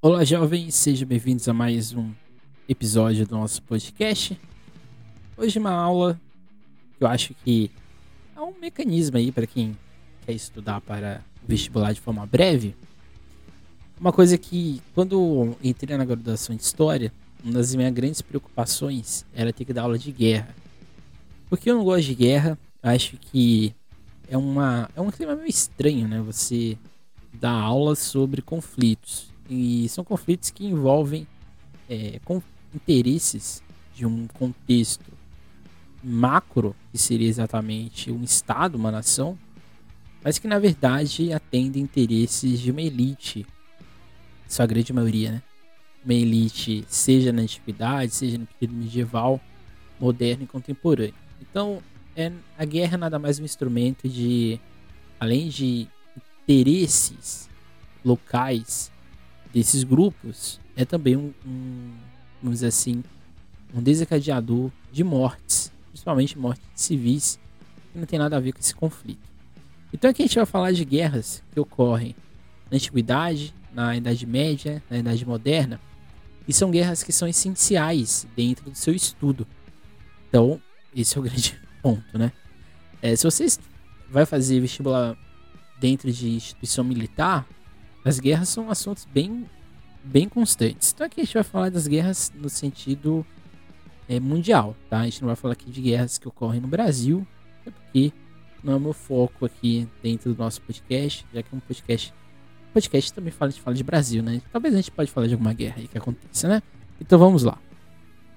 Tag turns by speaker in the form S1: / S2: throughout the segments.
S1: Olá, jovens, sejam bem-vindos a mais um episódio do nosso podcast. Hoje, uma aula que eu acho que é um mecanismo aí para quem quer estudar para vestibular de forma breve. Uma coisa que, quando entrei na graduação de História, uma das minhas grandes preocupações era ter que dar aula de guerra. Porque eu não gosto de guerra, acho que é, uma, é um clima meio estranho, né? Você dar aula sobre conflitos e são conflitos que envolvem é, com interesses de um contexto macro, que seria exatamente um Estado, uma nação, mas que na verdade atendem interesses de uma elite, sua grande maioria, né? Uma elite, seja na antiguidade, seja no período medieval, moderno e contemporâneo. Então, é, a guerra é nada mais um instrumento de, além de interesses locais desses grupos é também um, um, vamos dizer assim, um desencadeador de mortes, principalmente mortes civis, que não tem nada a ver com esse conflito. Então aqui a gente vai falar de guerras que ocorrem na antiguidade, na Idade Média, na Idade Moderna, e são guerras que são essenciais dentro do seu estudo. Então, esse é o grande ponto, né? É, se você vai fazer vestibular dentro de instituição militar, as guerras são assuntos bem, bem constantes. Então aqui a gente vai falar das guerras no sentido é, mundial, tá? A gente não vai falar aqui de guerras que ocorrem no Brasil, é porque não é o meu foco aqui dentro do nosso podcast, já que é um podcast. Podcast também fala, a gente fala de Brasil, né? Talvez a gente pode falar de alguma guerra aí que aconteça, né? Então vamos lá.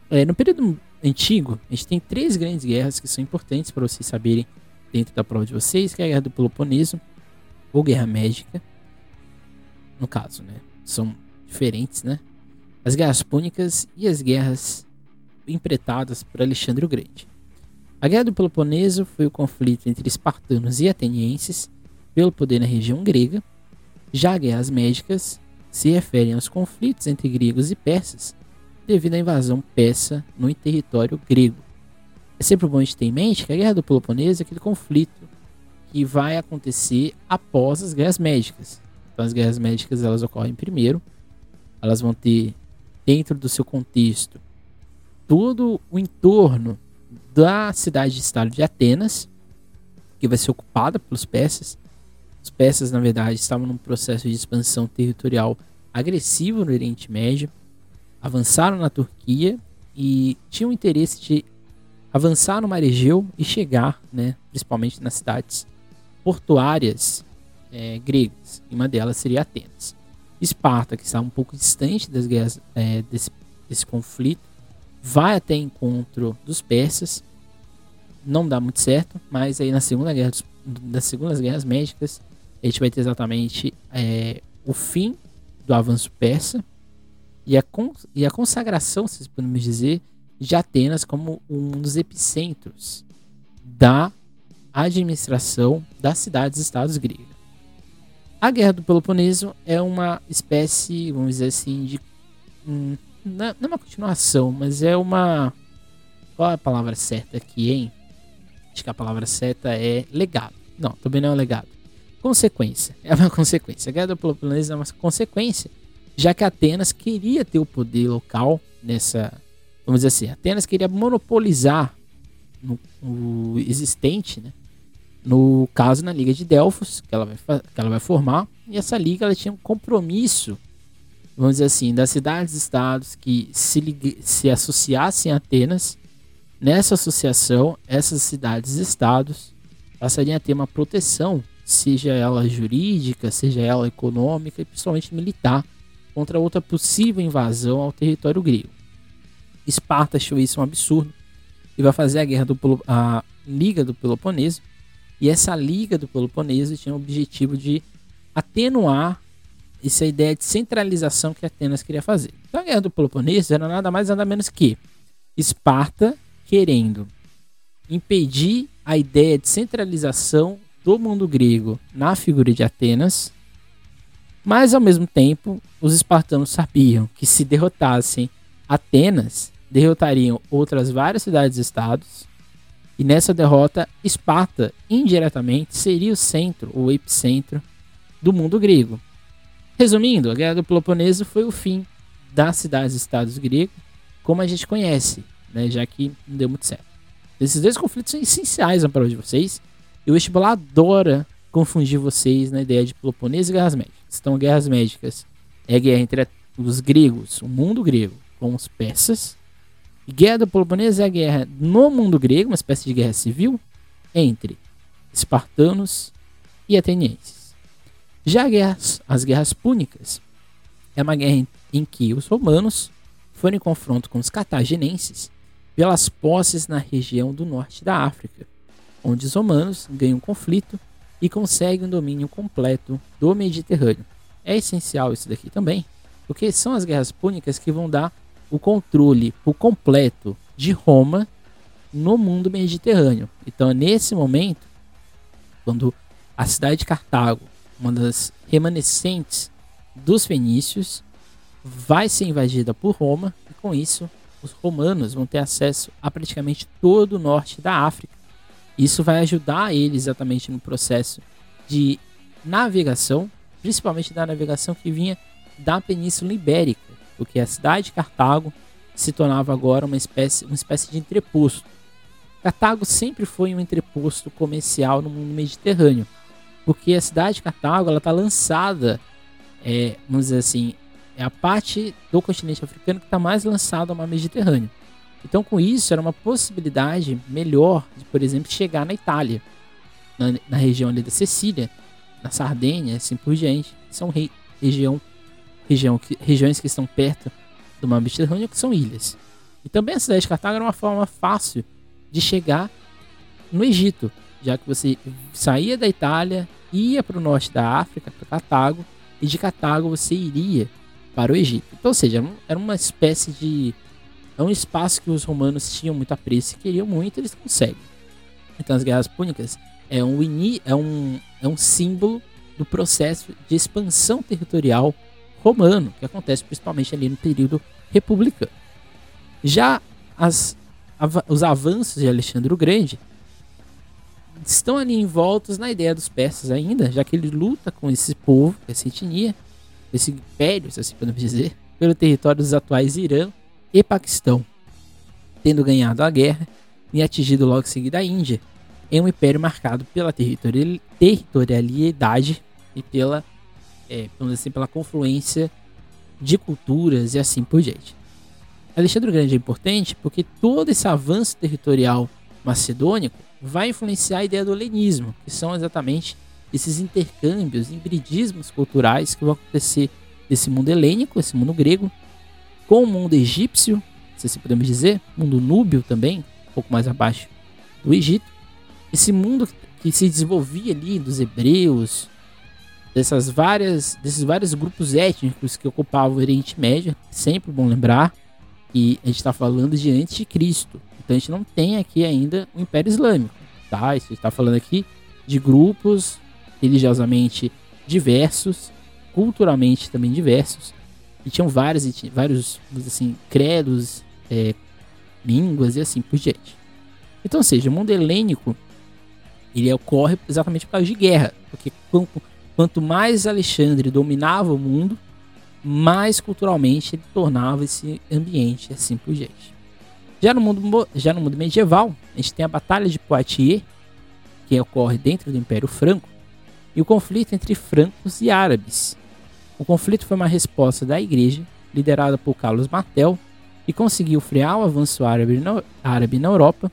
S1: É, no período antigo, a gente tem três grandes guerras que são importantes para vocês saberem dentro da prova de vocês, que é a Guerra do Peloponeso, ou Guerra Médica, no caso, né? São diferentes, né? As guerras púnicas e as guerras empretadas por Alexandre o Grande. A Guerra do Peloponeso foi o conflito entre espartanos e atenienses pelo poder na região grega. Já guerras médicas se referem aos conflitos entre gregos e persas devido à invasão persa no território grego. É sempre bom a gente ter em mente que a Guerra do Peloponeso é aquele conflito que vai acontecer após as guerras médicas. Então as guerras médicas elas ocorrem primeiro, elas vão ter dentro do seu contexto todo o entorno da cidade-estado de Atenas, que vai ser ocupada pelos persas. Os persas, na verdade, estavam num processo de expansão territorial agressivo no Oriente Médio, avançaram na Turquia e tinham interesse de avançar no Mar Egeu e chegar, né, principalmente nas cidades portuárias é, gregas, e uma delas seria Atenas. Esparta, que está um pouco distante das guerras, é, desse, desse conflito, vai até encontro dos persas, não dá muito certo, mas aí na segunda guerra das segundas guerras médicas a gente vai ter exatamente é, o fim do avanço persa e a, e a consagração, se podemos dizer, de Atenas como um dos epicentros da administração das cidades-estados gregas. A Guerra do Peloponeso é uma espécie, vamos dizer assim, de. Hum, não é uma continuação, mas é uma. Qual é a palavra certa aqui, hein? Acho que a palavra certa é legado. Não, também não é um legado. Consequência. É uma consequência. A Guerra do Peloponeso é uma consequência, já que Atenas queria ter o poder local nessa. Vamos dizer assim, Atenas queria monopolizar no, o existente, né? No caso na Liga de Delfos, que ela vai, que ela vai formar, e essa liga ela tinha um compromisso, vamos dizer assim, das cidades-estados que se, se associassem a Atenas. Nessa associação, essas cidades-estados passariam a ter uma proteção, seja ela jurídica, seja ela econômica e principalmente militar, contra outra possível invasão ao território grego. Esparta achou isso um absurdo e vai fazer a guerra do a Liga do Peloponeso, e essa liga do Peloponeso tinha o objetivo de atenuar essa ideia de centralização que Atenas queria fazer. Então a guerra do Peloponeso era nada mais nada menos que Esparta querendo impedir a ideia de centralização do mundo grego na figura de Atenas, mas ao mesmo tempo os espartanos sabiam que se derrotassem Atenas, derrotariam outras várias cidades-estados e nessa derrota, Esparta, indiretamente, seria o centro, o epicentro do mundo grego. Resumindo, a Guerra do Peloponeso foi o fim das cidades-estados gregos, como a gente conhece, né, já que não deu muito certo. Esses dois conflitos são essenciais na prova de vocês, e o vestibular adora confundir vocês na ideia de Peloponeso e guerras médicas. Então, guerras médicas é guerra entre os gregos, o mundo grego, com os persas. Guerra do Peloponeso é a guerra no mundo grego, uma espécie de guerra civil, entre espartanos e atenienses. Já guerras, as guerras púnicas é uma guerra em, em que os romanos foram em confronto com os cartaginenses pelas posses na região do norte da África, onde os romanos ganham um conflito e conseguem um domínio completo do Mediterrâneo. É essencial isso daqui também, porque são as guerras púnicas que vão dar o controle por completo de Roma no mundo mediterrâneo. Então, é nesse momento, quando a cidade de Cartago, uma das remanescentes dos fenícios, vai ser invadida por Roma, e com isso, os romanos vão ter acesso a praticamente todo o norte da África isso vai ajudar ele exatamente no processo de navegação, principalmente da navegação que vinha da Península Ibérica, porque a cidade de Cartago se tornava agora uma espécie, uma espécie de entreposto. Cartago sempre foi um entreposto comercial no mundo mediterrâneo, porque a cidade de Cartago está lançada, é, vamos dizer assim, é a parte do continente africano que está mais lançada ao mar Mediterrâneo. Então, com isso, era uma possibilidade melhor de, por exemplo, chegar na Itália, na, na região ali da Sicília, na Sardenha, assim por diante. São rei, região, região, que, regiões que estão perto do mar Mediterrâneo, que são ilhas. E também a cidade de Cartago era uma forma fácil de chegar no Egito, já que você saía da Itália, ia para o norte da África, para Cartago, e de Cartago você iria para o Egito. Então, ou seja, era uma espécie de é um espaço que os romanos tinham muito apreço e queriam muito, eles conseguem. Então as guerras púnicas é um, é um, é um símbolo do processo de expansão territorial romano, que acontece principalmente ali no período republicano. Já as, os avanços de Alexandre o Grande estão ali envoltos na ideia dos persas ainda, já que ele luta com esse povo, essa etnia, esse império, se assim podemos dizer, pelo território dos atuais Irã e Paquistão, tendo ganhado a guerra e atingido logo em seguida a Índia, em um império marcado pela territorialidade e pela, é, assim, pela confluência de culturas e assim por diante. Alexandre Grande é importante porque todo esse avanço territorial macedônico vai influenciar a ideia do helenismo, que são exatamente esses intercâmbios, hibridismos culturais que vão acontecer desse mundo helênico, esse mundo grego, com o mundo egípcio, se assim podemos dizer, mundo núbio também, um pouco mais abaixo do Egito. Esse mundo que se desenvolvia ali dos hebreus, dessas várias, desses vários grupos étnicos que ocupavam o Oriente Médio, sempre bom lembrar que a gente está falando de anticristo. Então a gente não tem aqui ainda o Império Islâmico, tá? Gente está falando aqui de grupos religiosamente diversos, culturalmente também diversos, e tinham vários, vários assim, credos, é, línguas e assim por diante. Então, ou seja, o mundo helênico ele ocorre exatamente por causa de guerra, porque quanto, mais Alexandre dominava o mundo, mais culturalmente ele tornava esse ambiente assim por diante. Já no mundo, já no mundo medieval, a gente tem a Batalha de Poitiers, que ocorre dentro do Império Franco, e o conflito entre francos e árabes, o conflito foi uma resposta da igreja, liderada por Carlos Martel, que conseguiu frear o avanço árabe na, árabe na Europa,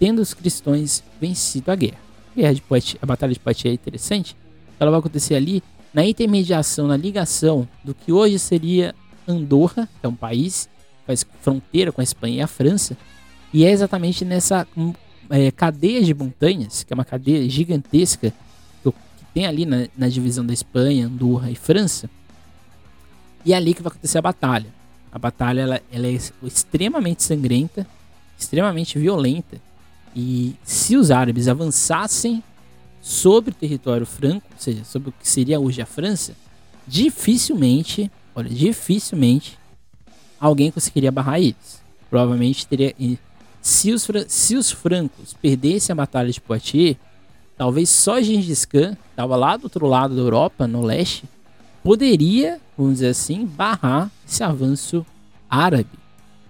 S1: tendo os cristãos vencido a guerra. A, guerra de Poitiers, a Batalha de Poitiers é interessante, ela vai acontecer ali na intermediação, na ligação do que hoje seria Andorra, que é um país faz fronteira com a Espanha e a França, e é exatamente nessa hum, é, cadeia de montanhas, que é uma cadeia gigantesca que tem ali na, na divisão da Espanha, Andorra e França, e é ali que vai acontecer a batalha. A batalha ela, ela é extremamente sangrenta, extremamente violenta. E se os árabes avançassem sobre o território franco, ou seja, sobre o que seria hoje a França, dificilmente, olha, dificilmente alguém conseguiria barrar eles. Provavelmente teria. Se os, se os francos perdessem a batalha de Poitiers, talvez só Gengis Khan, estava lá do outro lado da Europa, no leste, poderia, vamos dizer assim, barrar esse avanço árabe.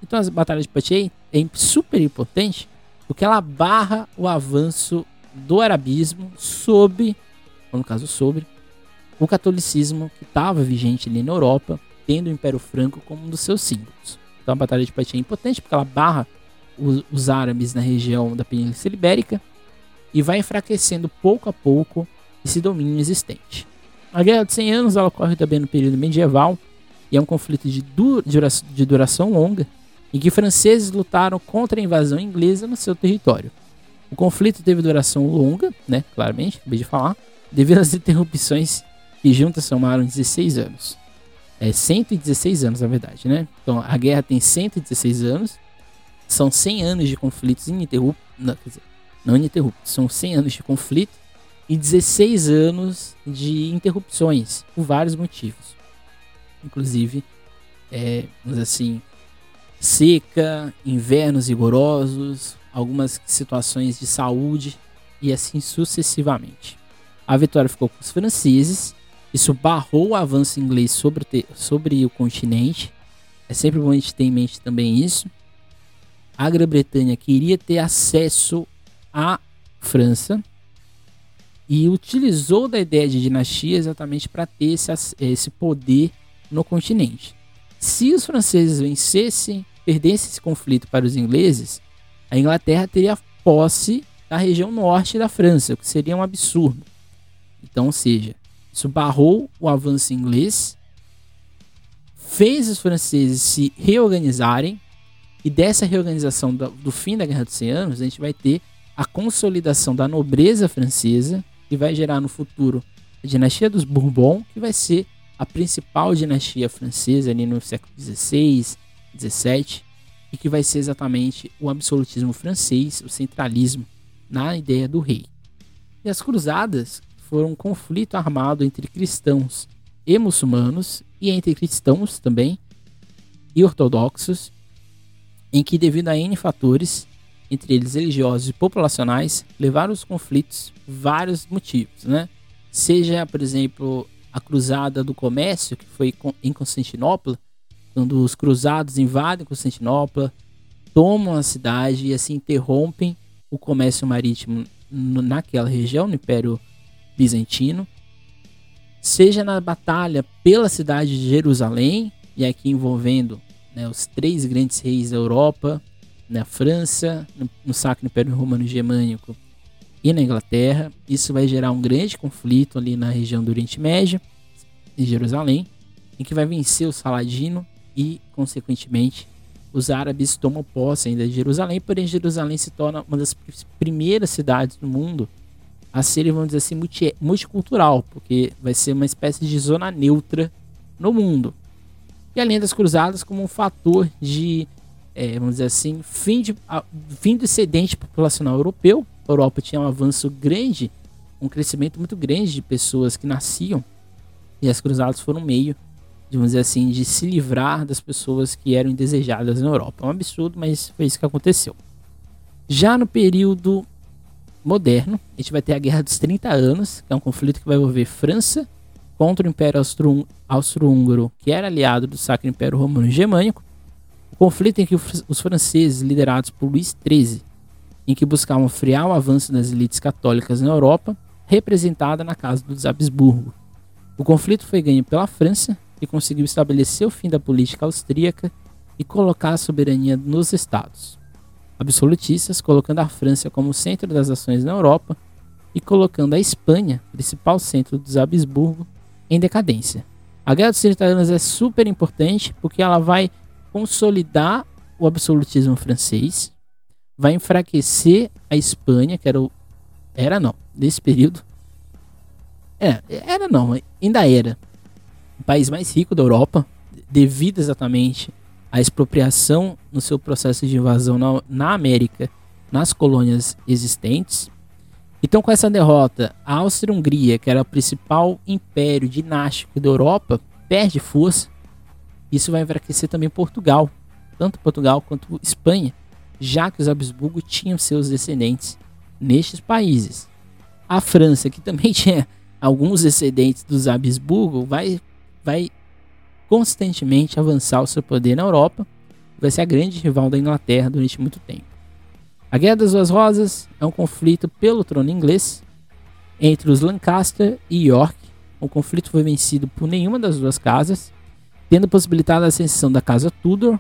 S1: Então a Batalha de Poitiers é super importante porque ela barra o avanço do arabismo sobre, no caso sobre, o catolicismo que estava vigente ali na Europa, tendo o Império Franco como um dos seus símbolos. Então a Batalha de Poitiers é importante porque ela barra os, os árabes na região da Península Ibérica e vai enfraquecendo pouco a pouco esse domínio existente. A Guerra dos 100 Anos ela ocorre também no período medieval e é um conflito de, duração, de duração longa em que franceses lutaram contra a invasão inglesa no seu território. O conflito teve duração longa, né, claramente, acabei de falar, devido às interrupções que juntas somaram 16 anos. É 116 anos, na verdade, né? Então a guerra tem 116 anos, são 100 anos de conflitos ininterruptos, não, quer dizer, não ininterruptos, são 100 anos de conflito e 16 anos de interrupções, por vários motivos. Inclusive, é, vamos assim, seca, invernos rigorosos, algumas situações de saúde e assim sucessivamente. A vitória ficou com os franceses, isso barrou o avanço inglês sobre o, sobre o continente. É sempre bom a gente ter em mente também isso. A Grã-Bretanha queria ter acesso à França e utilizou da ideia de dinastia exatamente para ter esse, esse poder no continente. Se os franceses vencessem, perdessem esse conflito para os ingleses, a Inglaterra teria posse da região norte da França, o que seria um absurdo. Então, ou seja, isso barrou o avanço inglês, fez os franceses se reorganizarem, e dessa reorganização do, do fim da Guerra dos 100 Anos, a gente vai ter a consolidação da nobreza francesa, que vai gerar no futuro a dinastia dos Bourbon, que vai ser a principal dinastia francesa ali no século XVI, XVII, e que vai ser exatamente o absolutismo francês, o centralismo na ideia do rei. E as cruzadas foram um conflito armado entre cristãos e muçulmanos, e entre cristãos também e ortodoxos, em que, devido a N fatores, entre eles religiosos e populacionais, levaram os conflitos vários motivos, né? Seja, por exemplo, a cruzada do comércio, que foi em Constantinopla, quando os cruzados invadem Constantinopla, tomam a cidade e assim interrompem o comércio marítimo naquela região, no Império Bizantino. Seja na batalha pela cidade de Jerusalém, e aqui envolvendo né, os três grandes reis da Europa, na França, no, no Sacro Império Romano Germânico e na Inglaterra. Isso vai gerar um grande conflito ali na região do Oriente Médio, em Jerusalém, em que vai vencer o Saladino e, consequentemente, os árabes tomam posse ainda de Jerusalém, porém Jerusalém se torna uma das primeiras cidades do mundo a ser, vamos dizer assim, multi multicultural, porque vai ser uma espécie de zona neutra no mundo. E além das cruzadas como um fator de, é, vamos dizer assim, fim, de, a, fim do excedente populacional europeu, a Europa tinha um avanço grande, um crescimento muito grande de pessoas que nasciam, e as cruzadas foram meio, vamos dizer assim, de se livrar das pessoas que eram indesejadas na Europa. É um absurdo, mas foi isso que aconteceu. Já no período moderno, a gente vai ter a Guerra dos 30 Anos, que é um conflito que vai envolver França contra o Império Austro-Húngaro, que era aliado do Sacro Império Romano Germânico. O conflito em que os franceses, liderados por Luís XIII, em que buscavam frear o avanço das elites católicas na Europa, representada na Casa dos Habsburgo. O conflito foi ganho pela França, que conseguiu estabelecer o fim da política austríaca e colocar a soberania nos estados. Absolutistas, colocando a França como centro das ações na Europa e colocando a Espanha, principal centro dos Habsburgo, em decadência. A Guerra dos 30 Anos é super importante porque ela vai consolidar o absolutismo francês, vai enfraquecer a Espanha, que era o. Era não, nesse período. É, era não, ainda era. País mais rico da Europa, devido exatamente à expropriação no seu processo de invasão na, na América, nas colônias existentes. Então, com essa derrota, a Áustria-Hungria, que era o principal império dinástico da Europa, perde força. Isso vai enfraquecer também Portugal, tanto Portugal quanto Espanha, já que os Habsburgo tinham seus descendentes nestes países. A França, que também tinha alguns descendentes dos Habsburgo, vai vai constantemente avançar o seu poder na Europa, vai ser a grande rival da Inglaterra durante muito tempo. A Guerra das Duas Rosas é um conflito pelo trono inglês entre os Lancaster e York. O conflito foi vencido por nenhuma das duas casas, tendo possibilitado a ascensão da casa Tudor,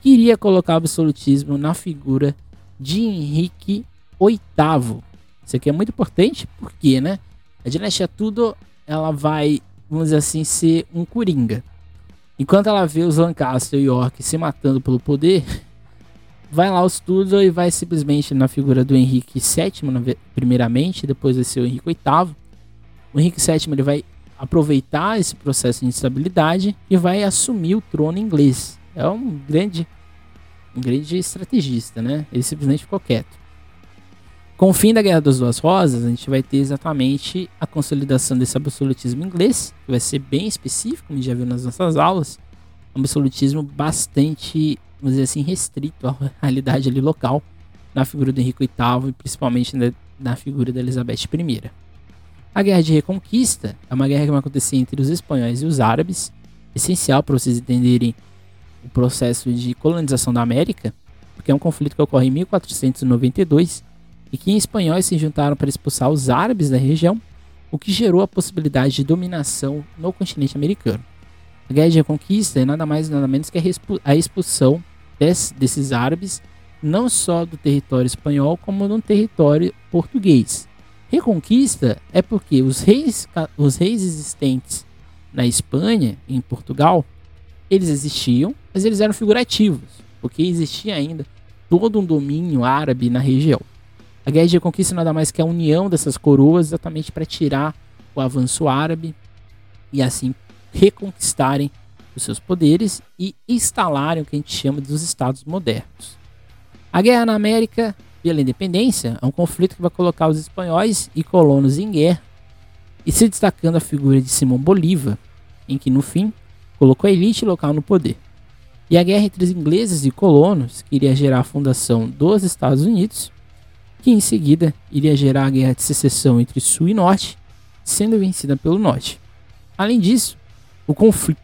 S1: que iria colocar o absolutismo na figura de Henrique VIII. Isso aqui é muito importante porque, né? A dinastia Tudor ela vai, vamos dizer assim, ser um coringa. Enquanto ela vê os Lancaster e York se matando pelo poder, vai lá os Tudor e vai simplesmente na figura do Henrique VII, primeiramente, depois vai ser o Henrique VIII. O Henrique VII ele vai aproveitar esse processo de instabilidade e vai assumir o trono inglês. É um grande, um grande estrategista, né? Ele simplesmente ficou quieto. Com o fim da Guerra das Duas Rosas, a gente vai ter exatamente a consolidação desse absolutismo inglês, que vai ser bem específico, como já viu nas nossas aulas, um absolutismo bastante, vamos dizer assim, restrito à realidade ali local, na figura do Henrique VIII e principalmente na, na figura da Elizabeth I. A Guerra de Reconquista é uma guerra que vai acontecer entre os espanhóis e os árabes, essencial para vocês entenderem o processo de colonização da América, porque é um conflito que ocorre em 1492 e que espanhóis se juntaram para expulsar os árabes da região, o que gerou a possibilidade de dominação no continente americano. A Guerra de Reconquista é nada mais nada menos que a expulsão des, desses árabes, não só do território espanhol, como no território português. Reconquista é porque os reis, os reis existentes na Espanha e em Portugal, eles existiam, mas eles eram figurativos, porque existia ainda todo um domínio árabe na região. A guerra de conquista nada mais que a união dessas coroas exatamente para tirar o avanço árabe e assim reconquistarem os seus poderes e instalarem o que a gente chama dos estados modernos. A guerra na América pela independência é um conflito que vai colocar os espanhóis e colonos em guerra e se destacando a figura de Simão Bolívar, em que no fim colocou a elite local no poder. E a guerra entre os ingleses e colonos, que iria gerar a fundação dos Estados Unidos, que em seguida iria gerar a guerra de secessão entre Sul e Norte, sendo vencida pelo Norte. Além disso, o conflito,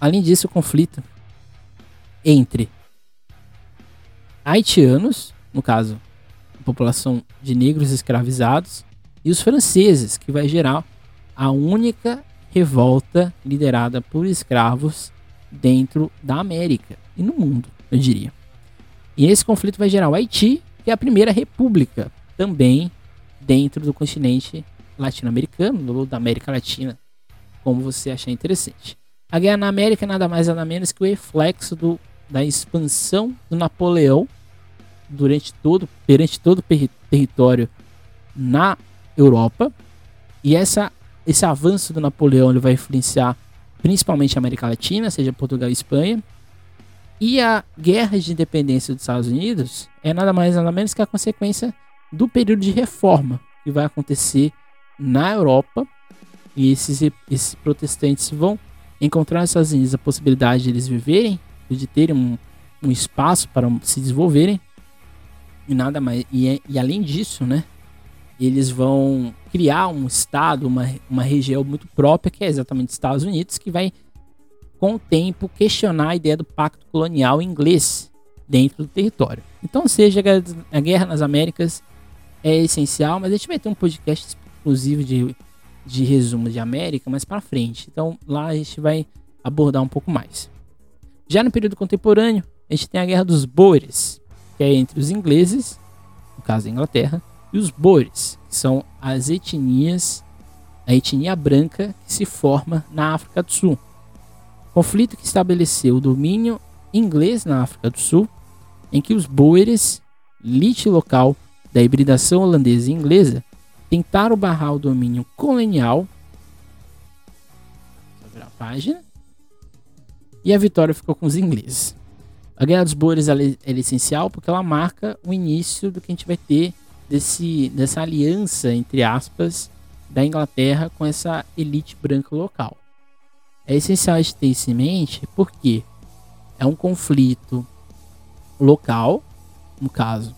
S1: além disso, o conflito entre haitianos, no caso, a população de negros escravizados, e os franceses, que vai gerar a única revolta liderada por escravos dentro da América e no mundo, eu diria. E esse conflito vai gerar o Haiti é a primeira república também dentro do continente latino-americano, da América Latina, como você achar interessante. A guerra na América é nada mais nada menos que o reflexo do, da expansão do Napoleão durante todo, perante todo o território na Europa. E essa, esse avanço do Napoleão ele vai influenciar principalmente a América Latina, seja Portugal e Espanha, e a guerra de independência dos Estados Unidos é nada mais nada menos que a consequência do período de reforma que vai acontecer na Europa. E esses, esses protestantes vão encontrar nos Estados Unidos a possibilidade de eles viverem, de terem um, um espaço para se desenvolverem. E nada mais. E, é, e além disso, né? Eles vão criar um estado, uma, uma região muito própria, que é exatamente os Estados Unidos, que vai com o tempo, questionar a ideia do pacto colonial inglês dentro do território. Então, seja a guerra nas Américas é essencial, mas a gente vai ter um podcast exclusivo de, de resumo de América mais para frente. Então, lá a gente vai abordar um pouco mais. Já no período contemporâneo, a gente tem a Guerra dos Boers, que é entre os ingleses, no caso da Inglaterra, e os Boers, que são as etnias, a etnia branca que se forma na África do Sul. Conflito que estabeleceu o domínio inglês na África do Sul, em que os Boeres, elite local da hibridação holandesa e inglesa, tentaram barrar o domínio colonial. A página. E a vitória ficou com os ingleses. A Guerra dos Boeres é, é essencial porque ela marca o início do que a gente vai ter desse, dessa aliança, entre aspas, da Inglaterra com essa elite branca local. É essencial a gente ter isso em mente porque é um conflito local, no caso,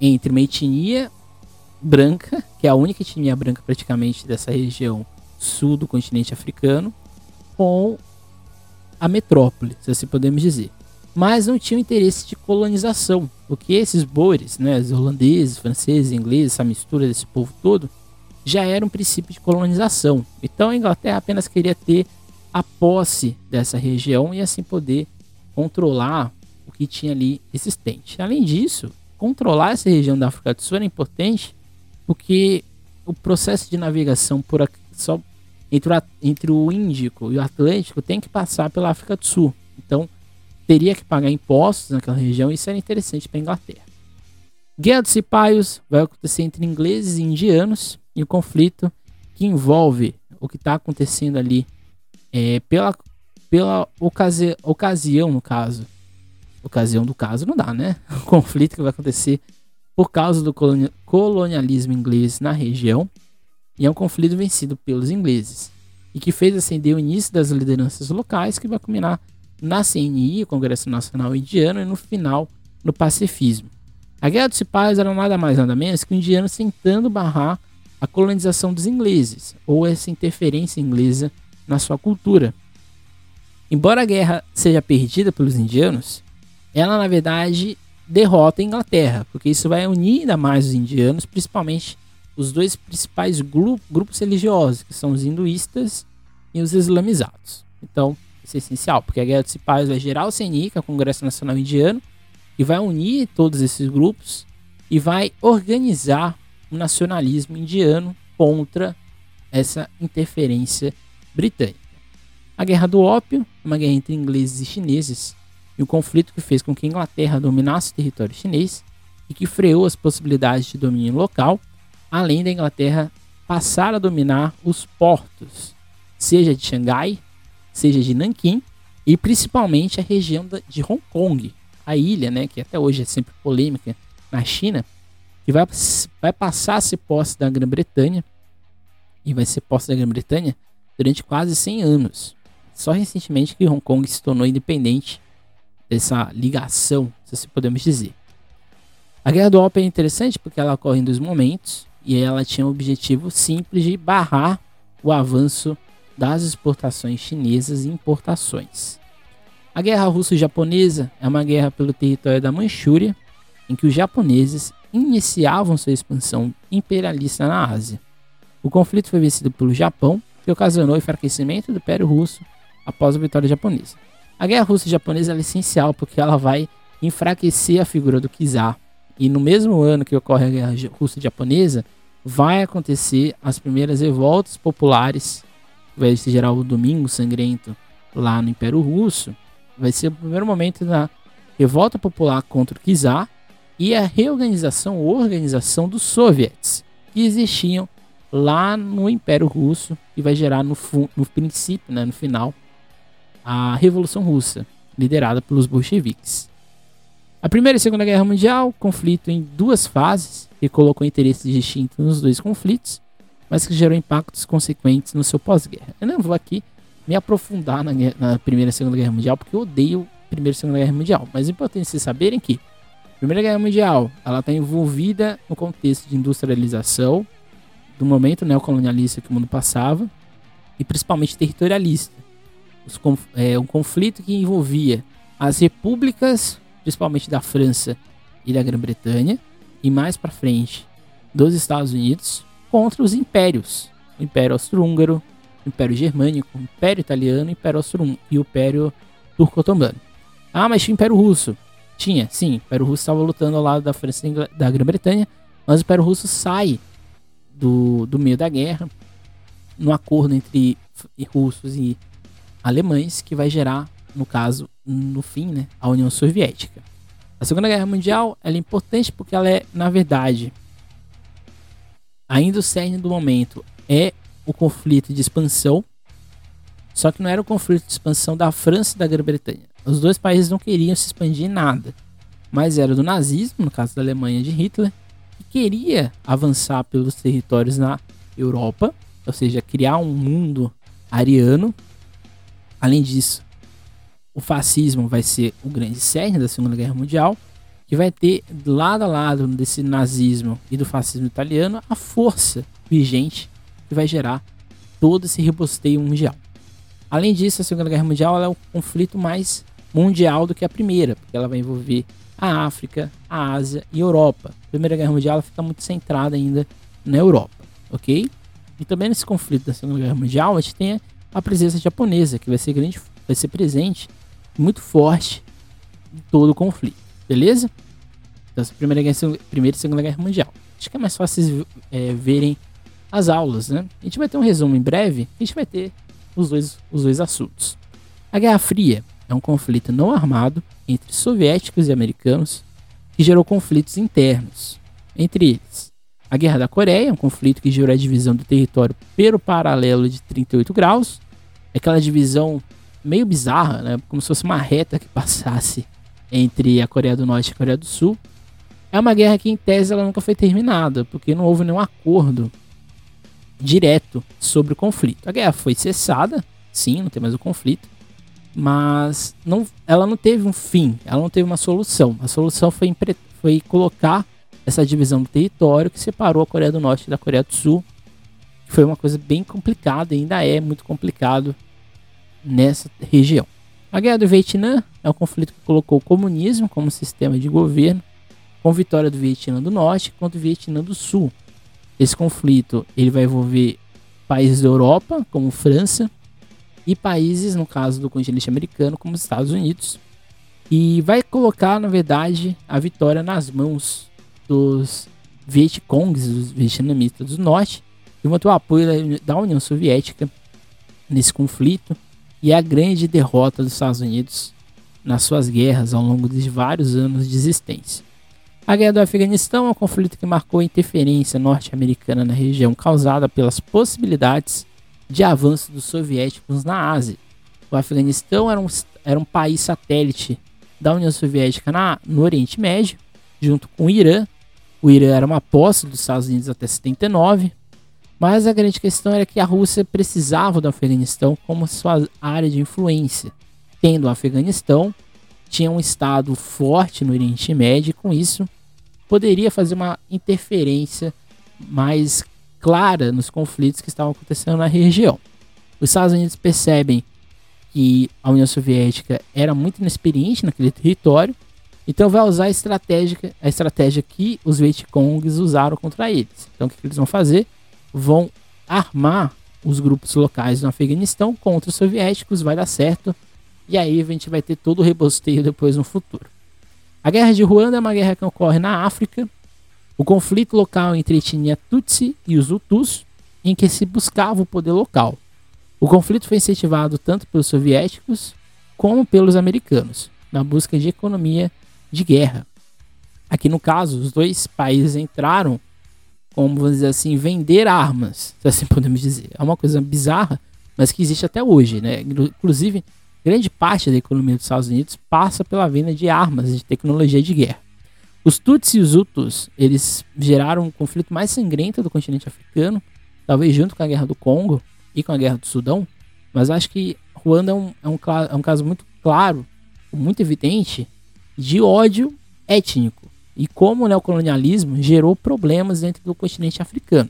S1: entre uma etnia branca, que é a única etnia branca praticamente dessa região sul do continente africano, com a metrópole, se assim podemos dizer. Mas não tinham interesse de colonização, porque esses boeres, né, os holandeses, franceses, ingleses, essa mistura desse povo todo, já era um princípio de colonização. Então a Inglaterra apenas queria ter a posse dessa região e assim poder controlar o que tinha ali existente. Além disso, controlar essa região da África do Sul era importante porque o processo de navegação por só entre o, entre o Índico e o Atlântico tem que passar pela África do Sul. Então, teria que pagar impostos naquela região e isso era interessante para a Inglaterra. Guerra dos Cipaios vai acontecer entre ingleses e indianos e o conflito que envolve o que está acontecendo ali é, pela, pela ocasi ocasião, no caso. Ocasião do caso não dá, né? O conflito que vai acontecer por causa do colonialismo inglês na região. E é um conflito vencido pelos ingleses. E que fez acender o início das lideranças locais, que vai culminar na CNI, Congresso Nacional Indiano, e no final no pacifismo. A Guerra dos Cipais era nada mais nada menos que o indiano tentando barrar a colonização dos ingleses, ou essa interferência inglesa na sua cultura. Embora a guerra seja perdida pelos indianos, ela na verdade derrota a Inglaterra, porque isso vai unir ainda mais os indianos, principalmente os dois principais grupos religiosos, que são os hinduístas e os islamizados. Então, isso é essencial, porque a Guerra dos Cipais vai gerar o CNI, que é o Congresso Nacional Indiano, e vai unir todos esses grupos e vai organizar o nacionalismo indiano contra essa interferência britânica. A Guerra do Ópio, uma guerra entre ingleses e chineses, e um conflito que fez com que a Inglaterra dominasse o território chinês e que freou as possibilidades de domínio local, além da Inglaterra passar a dominar os portos, seja de Xangai, seja de Nanquim e principalmente a região de Hong Kong, a ilha, né, que até hoje é sempre polêmica na China, que vai, vai passar a ser posse da Grã-Bretanha e vai ser posse da Grã-Bretanha durante quase 100 anos. Só recentemente que Hong Kong se tornou independente dessa ligação, se assim podemos dizer. A Guerra do Ópio é interessante porque ela ocorre em dois momentos e ela tinha o objetivo simples de barrar o avanço das exportações chinesas e importações. A Guerra Russo-Japonesa é uma guerra pelo território da Manchúria, em que os japoneses iniciavam sua expansão imperialista na Ásia. O conflito foi vencido pelo Japão, que ocasionou o enfraquecimento do Império Russo após a vitória japonesa. A guerra russo-japonesa é essencial porque ela vai enfraquecer a figura do czar. E no mesmo ano que ocorre a guerra russo-japonesa, vai acontecer as primeiras revoltas populares, vai se gerar o Domingo Sangrento lá no Império Russo. Vai ser o primeiro momento da revolta popular contra o czar e a reorganização ou organização dos soviets que existiam lá no Império Russo e vai gerar no, no princípio, né, no final, a Revolução Russa, liderada pelos bolcheviques. A Primeira e Segunda Guerra Mundial, conflito em duas fases, que colocou interesses distintos nos dois conflitos, mas que gerou impactos consequentes no seu pós-guerra. Eu não vou aqui me aprofundar na, na, Primeira e Segunda Guerra Mundial, porque eu odeio Primeira e Segunda Guerra Mundial, mas é importante vocês saberem que a Primeira Guerra Mundial ela está envolvida no contexto de industrialização, do momento neocolonialista que o mundo passava, e principalmente territorialista. Os, é, um conflito que envolvia as repúblicas, principalmente da França e da Grã-Bretanha, e mais para frente dos Estados Unidos, contra os impérios, o Império Austro-Húngaro, o Império Germânico, o Império Italiano, o Império Austro e o Império Turco-Otomano. Ah, mas tinha o Império Russo. Tinha, sim, o Império Russo estava lutando ao lado da França e da Grã-Bretanha, mas o Império Russo sai do, do meio da guerra, no acordo entre russos e alemães, que vai gerar, no caso, no fim, né, a União Soviética. A Segunda Guerra Mundial é importante porque ela é, na verdade, ainda o cerne do momento é o conflito de expansão, só que não era o conflito de expansão da França e da Grã-Bretanha. Os dois países não queriam se expandir em nada, mas era do nazismo, no caso da Alemanha de Hitler, queria avançar pelos territórios na Europa, ou seja, criar um mundo ariano. Além disso, o fascismo vai ser o grande cerne da Segunda Guerra Mundial, que vai ter lado a lado desse nazismo e do fascismo italiano a força vigente que vai gerar todo esse rebosteio mundial. Além disso, a Segunda Guerra Mundial é um conflito mais mundial do que a primeira, porque ela vai envolver a África, a Ásia e Europa. A Primeira Guerra Mundial fica muito centrada ainda na Europa, ok? E também nesse conflito da Segunda Guerra Mundial, a gente tem a presença japonesa, que vai ser grande, vai ser presente, muito forte em todo o conflito, beleza? Então, primeira, guerra, primeira e Segunda Guerra Mundial. Acho que é mais fácil vocês é, verem as aulas, né? A gente vai ter um resumo em breve, a gente vai ter os dois, os dois assuntos. A Guerra Fria é um conflito não armado entre soviéticos e americanos que gerou conflitos internos. Entre eles, a Guerra da Coreia, um conflito que gerou a divisão do território pelo paralelo de 38 graus, aquela divisão meio bizarra, né? como se fosse uma reta que passasse entre a Coreia do Norte e a Coreia do Sul. É uma guerra que, em tese, ela nunca foi terminada, porque não houve nenhum acordo direto sobre o conflito. A guerra foi cessada, sim, não tem mais o conflito, mas não, ela não teve um fim, ela não teve uma solução. A solução foi, foi colocar essa divisão do território que separou a Coreia do Norte da Coreia do Sul. Foi uma coisa bem complicada, ainda é muito complicado nessa região. A Guerra do Vietnã é um conflito que colocou o comunismo como sistema de governo, com vitória do Vietnã do Norte contra o Vietnã do Sul. Esse conflito ele vai envolver países da Europa, como França, e países, no caso do continente americano, como os Estados Unidos. E vai colocar, na verdade, a vitória nas mãos dos Vietcongs, dos vietnamitas do norte, enquanto o apoio da União Soviética nesse conflito e a grande derrota dos Estados Unidos nas suas guerras ao longo de vários anos de existência. A Guerra do Afeganistão é um conflito que marcou a interferência norte-americana na região causada pelas possibilidades de avanço dos soviéticos na Ásia. O Afeganistão era um, era um país satélite da União Soviética na, no Oriente Médio, junto com o Irã. O Irã era uma posse dos Estados Unidos até 79, mas a grande questão era que a Rússia precisava do Afeganistão como sua área de influência. Tendo o Afeganistão, tinha um estado forte no Oriente Médio, e com isso poderia fazer uma interferência mais clara nos conflitos que estavam acontecendo na região. Os Estados Unidos percebem que a União Soviética era muito inexperiente naquele território, então vai usar a estratégia, a estratégia que os Vietcongs usaram contra eles. Então o que, que eles vão fazer? Vão armar os grupos locais no Afeganistão contra os soviéticos, vai dar certo, e aí a gente vai ter todo o rebosteio depois no futuro. A Guerra de Ruanda é uma guerra que ocorre na África. O conflito local entre a etnia Tutsi e os Hutus, em que se buscava o poder local. O conflito foi incentivado tanto pelos soviéticos como pelos americanos, na busca de economia de guerra. Aqui no caso, os dois países entraram, como vamos dizer assim, vender armas, se assim podemos dizer. É uma coisa bizarra, mas que existe até hoje, né? Inclusive, Grande parte da economia dos Estados Unidos passa pela venda de armas e de tecnologia de guerra. Os Tutsis e os Hutus, eles geraram um conflito mais sangrento do continente africano, talvez junto com a Guerra do Congo e com a Guerra do Sudão, mas acho que Ruanda é um, é um, é um caso muito claro, muito evidente, de ódio étnico e como o neocolonialismo gerou problemas dentro do continente africano.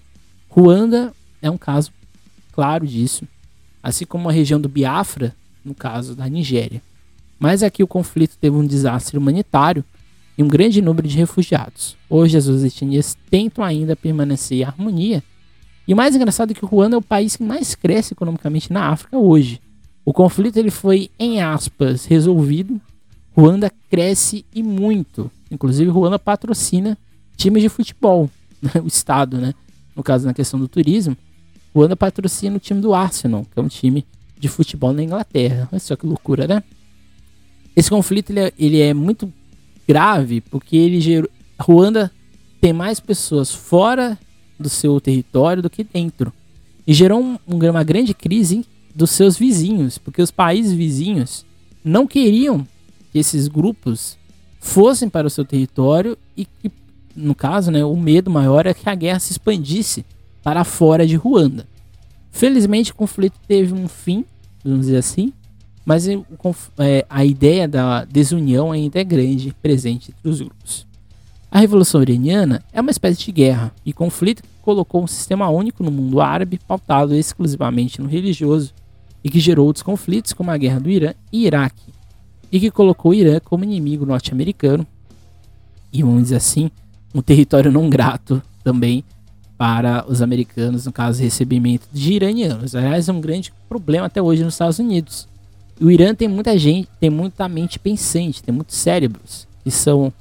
S1: Ruanda é um caso claro disso, assim como a região do Biafra no caso da Nigéria. Mas aqui o conflito teve um desastre humanitário e um grande número de refugiados. Hoje as duas etnias tentam ainda permanecer em harmonia. E o mais engraçado é que o Ruanda é o país que mais cresce economicamente na África hoje. O conflito ele foi, em aspas, resolvido. Ruanda cresce e muito. Inclusive, Ruanda patrocina times de futebol, né? o Estado, né? No caso, na questão do turismo. Ruanda patrocina o time do Arsenal, que é um time de futebol na Inglaterra. Olha só que loucura, né? Esse conflito ele é, ele é muito grave porque ele gerou. Ruanda tem mais pessoas fora do seu território do que dentro. E gerou um, uma grande crise dos seus vizinhos, porque os países vizinhos não queriam que esses grupos fossem para o seu território e que, no caso, né, o medo maior é que a guerra se expandisse para fora de Ruanda. Felizmente o conflito teve um fim, vamos dizer assim, mas é, a ideia da desunião ainda é grande, presente entre os grupos. A Revolução Iraniana é uma espécie de guerra e conflito que colocou um sistema único no mundo árabe, pautado exclusivamente no religioso, e que gerou outros conflitos, como a guerra do Irã e Iraque, e que colocou o Irã como inimigo norte-americano e, vamos dizer assim, um território não grato também para os americanos, no caso, recebimento de iranianos. Aliás, é um grande problema até hoje nos Estados Unidos. O Irã tem muita gente, tem muita mente pensante, tem muitos cérebros que são,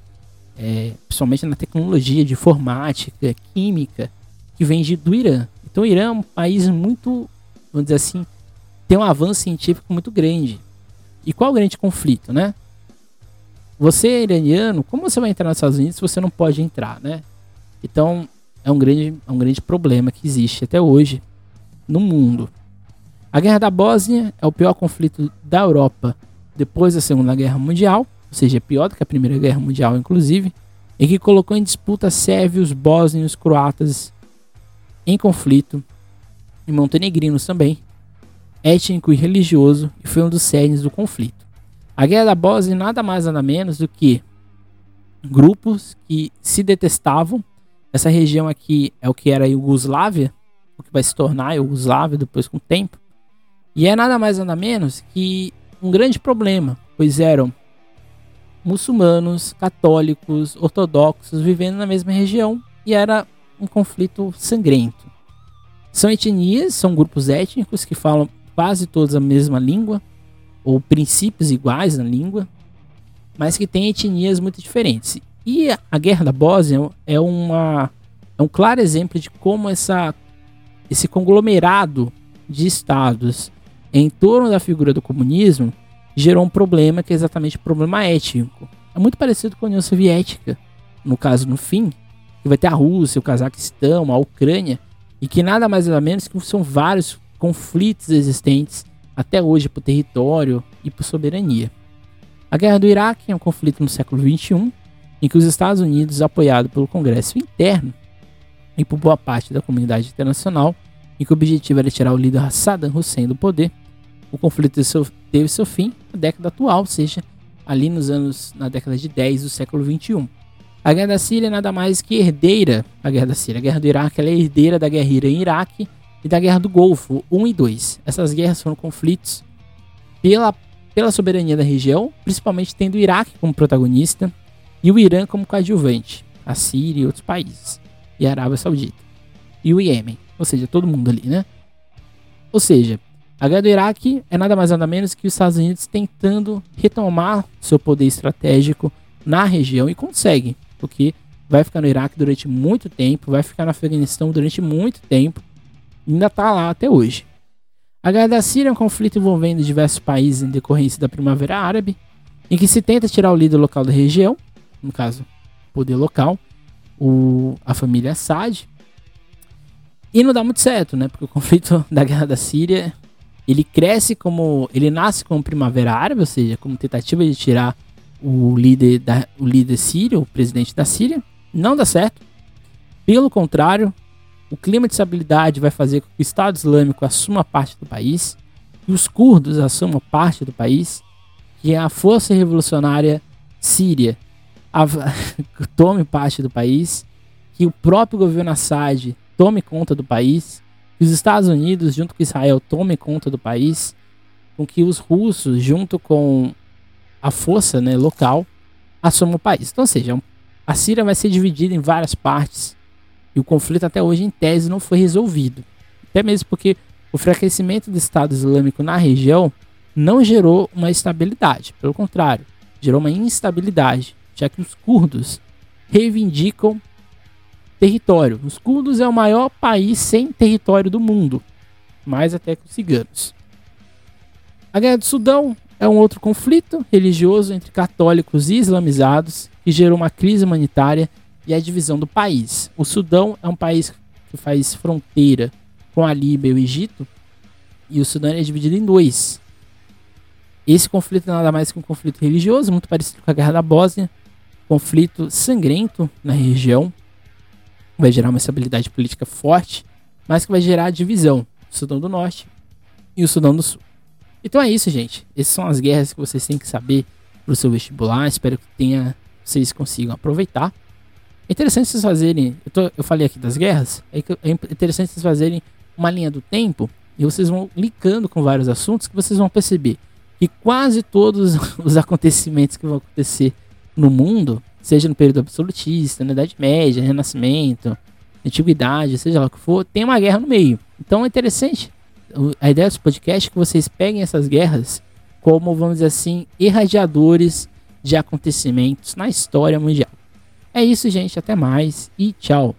S1: é, principalmente na tecnologia de informática, química, que vem de, do Irã. Então, o Irã é um país muito, vamos dizer assim, tem um avanço científico muito grande. E qual o grande conflito, né? Você é iraniano, como você vai entrar nos Estados Unidos se você não pode entrar, né? Então, é um grande, é um grande problema que existe até hoje no mundo. A Guerra da Bósnia é o pior conflito da Europa depois da Segunda Guerra Mundial, ou seja, é pior do que a Primeira Guerra Mundial, inclusive, e que colocou em disputa sérvios, bósnios, croatas em conflito, e montenegrinos também, étnico e religioso, e foi um dos cernes do conflito. A Guerra da Bósnia nada mais nada menos do que grupos que se detestavam essa região aqui é o que era a Iugoslávia, o que vai se tornar a Iugoslávia depois com o tempo. E é nada mais nada menos que um grande problema, pois eram muçulmanos, católicos, ortodoxos vivendo na mesma região e era um conflito sangrento. São etnias, são grupos étnicos que falam quase todos a mesma língua ou princípios iguais na língua, mas que têm etnias muito diferentes. E a Guerra da Bósnia é, uma, é um claro exemplo de como essa, esse conglomerado de estados em torno da figura do comunismo gerou um problema que é exatamente o problema étnico. É muito parecido com a União Soviética, no caso no fim, que vai ter a Rússia, o Cazaquistão, a Ucrânia, e que nada mais nada menos que são vários conflitos existentes até hoje por território e por soberania. A Guerra do Iraque é um conflito no século XXI, em que os Estados Unidos, apoiado pelo Congresso interno e por boa parte da comunidade internacional, em que o objetivo era tirar o líder Saddam Hussein do poder, o conflito teve seu fim na década atual, ou seja, ali nos anos na década de 10 do século 21. A guerra da Síria é nada mais que herdeira da guerra da Síria. A guerra do Iraque é herdeira da guerra em Iraque e da guerra do Golfo 1 e 2. Essas guerras foram conflitos pela, pela soberania da região, principalmente tendo o Iraque como protagonista, e o Irã como coadjuvante, a Síria e outros países, e a Arábia Saudita, e o Iêmen, ou seja, todo mundo ali, né? Ou seja, a guerra do Iraque é nada mais nada menos que os Estados Unidos tentando retomar seu poder estratégico na região e consegue, porque vai ficar no Iraque durante muito tempo, vai ficar no Afeganistão durante muito tempo, ainda está lá até hoje. A guerra da Síria é um conflito envolvendo diversos países em decorrência da Primavera Árabe, em que se tenta tirar o líder local da região, no caso, poder local, o, a família Assad. E não dá muito certo, né? Porque o conflito da guerra da Síria, ele cresce como, ele nasce como primavera árabe, ou seja, como tentativa de tirar o líder da, o líder sírio, o presidente da Síria, não dá certo. Pelo contrário, o clima de estabilidade vai fazer com que o Estado Islâmico assuma parte do país, que os curdos assumam parte do país, que a força revolucionária síria tome parte do país, que o próprio governo Assad tome conta do país, que os Estados Unidos, junto com Israel, tome conta do país, com que os russos, junto com a força né, local, assumam o país. Então, ou seja, a Síria vai ser dividida em várias partes e o conflito até hoje, em tese, não foi resolvido. Até mesmo porque o enfraquecimento do Estado Islâmico na região não gerou uma estabilidade, pelo contrário, gerou uma instabilidade já que os curdos reivindicam território. Os curdos é o maior país sem território do mundo, mais até que os ciganos. A Guerra do Sudão é um outro conflito religioso entre católicos e islamizados que gerou uma crise humanitária e a divisão do país. O Sudão é um país que faz fronteira com a Líbia e o Egito, e o Sudão é dividido em dois. Esse conflito é nada mais que um conflito religioso, muito parecido com a Guerra da Bósnia, conflito sangrento na região, vai gerar uma estabilidade política forte, mas que vai gerar divisão, o Sudão do Norte e o Sudão do Sul. Então é isso, gente. Essas são as guerras que vocês têm que saber para o seu vestibular. Espero que tenha, vocês consigam aproveitar. É interessante vocês fazerem. Eu, tô, eu falei aqui das guerras. É, é interessante vocês fazerem uma linha do tempo E vocês vão linkando com vários assuntos que vocês vão perceber que quase todos os acontecimentos que vão acontecer no mundo, seja no período absolutista, na Idade Média, Renascimento, Antiguidade, seja lá o que for, tem uma guerra no meio. Então é interessante. A ideia desse podcast é que vocês peguem essas guerras como, vamos dizer assim, irradiadores de acontecimentos na história mundial. É isso, gente. Até mais e tchau.